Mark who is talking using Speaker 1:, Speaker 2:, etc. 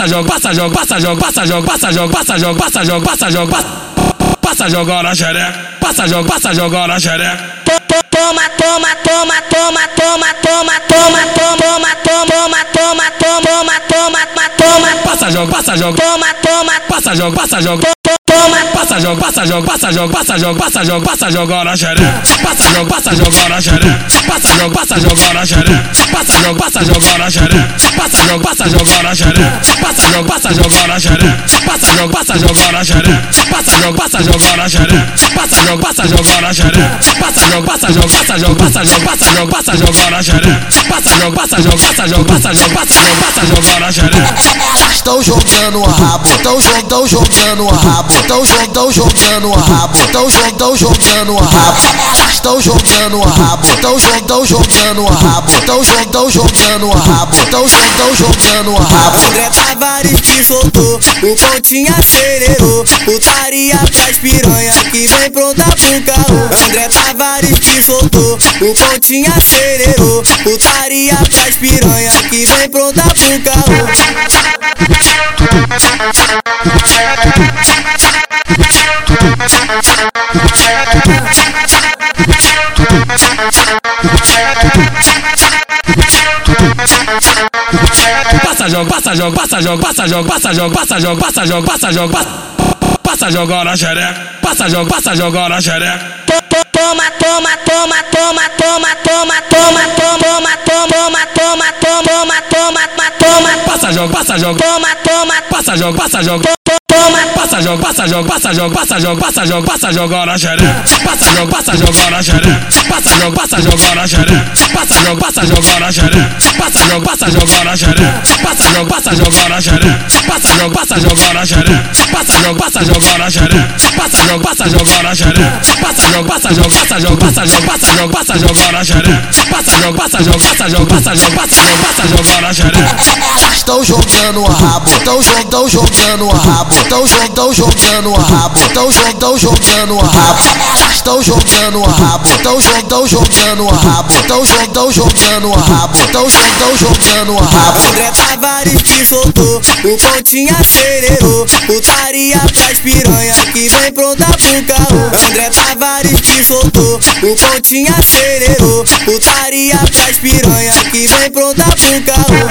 Speaker 1: passa jogo, passa jogo, passa jogo, passa jogo, passa jogo, passa jogo, passa jogo, passa jogo, passa jogo na xereca, passa jogo, passa jogo na xereca.
Speaker 2: Toma, toma, toma, toma, toma, toma, toma, toma, toma, toma, toma, toma, toma, toma, toma,
Speaker 1: passa jogo, passa jogo,
Speaker 2: toma, toma,
Speaker 1: passa jogo, passa jogo,
Speaker 2: toma,
Speaker 1: passa jogo, passa jogo, passa jogo, passa jogo, passa jogo, passa jogo na xereca, passa jogo, passa jogo na xereca, passa jogo, passa jogo na xereca, passa jogo, passa jogo na xereca, jogo, passa jogo na xereca, passa jogo, passa jogo na xereca, passa jogo, passa jogo na xereca, passa jogo, passa jogo na xereca, passa jogo, passa jogo na xereca, passa jogo, passa jogo, passa jogo, passa jogo, passa jogo, passa jogo na xereca, passa jogo, passa jogo, passa jogo, passa passa passa.
Speaker 3: Estão jogando a rabo, estão jogando, jogando a rabo, estão jogando, jogando a rabo, estão jogando, jogando a rabo, estão jogando a rabo, estão jogando, jogando a rabo, estão jogando, jogando a rabo, estão jogando, jogando a rabo.
Speaker 4: André Tavares te soltou, o pontinho acelerou, putaria pras piranha que vem pronta pro carro. André Tavares te soltou, o pontinho acelerou, putaria pras piranha que vem pronta pro carro.
Speaker 1: Passa jogo, passa jogo, passa jogo, passa jogo, passa jogo, passa jogo, passa jogo, passa jogo, passa jogo na xereca, passa jogo, passa jogo na xereca.
Speaker 2: Toma, toma, toma, toma, toma, toma, toma, toma, toma,
Speaker 1: jogo, passa jogo,
Speaker 2: toma, toma,
Speaker 1: passa jogo, passa jogo,
Speaker 2: toma,
Speaker 1: passa jogo, passa jogo, passa jogo, passa jogo, passa jogo, passa jogo na xereca, passa jogo, passa jogo na xereca, passa jogo, passa jogo na xereca, passa jogo, passa jogo na xereca, passa jogo, passa jogo na xereca, passa jogo, passa jogo na xereca, passa jogo, passa jogo na xereca, passa jogo, passa jogo na xereca, passa jogo, passa jogo na xereca, passa jogo, passa jogo, passa jogo, passa jogo, passa jogo, passa jogo na xereca, passa jogo, passa jogo, passa jogo, passa jogo, passa jogo, passa jogo na xereca.
Speaker 3: Estão jogando a rabo, estão jogando, jogando a rabo, Estão jogando, jogando o rabo. Estão jogando, jogando o rabo. Estão jogando o rabo. Estão jogando, jogando o rabo. Estão jogando, jogando o rabo. Estão jogando, jogando o rabo.
Speaker 4: André Tavares pisotou, o pontinho acelerou. Taria traz piranha que vem pronta pro carro. André Tavares pisotou, o pontinho acelerou. Taria traz piranha que vem pronta pro carro.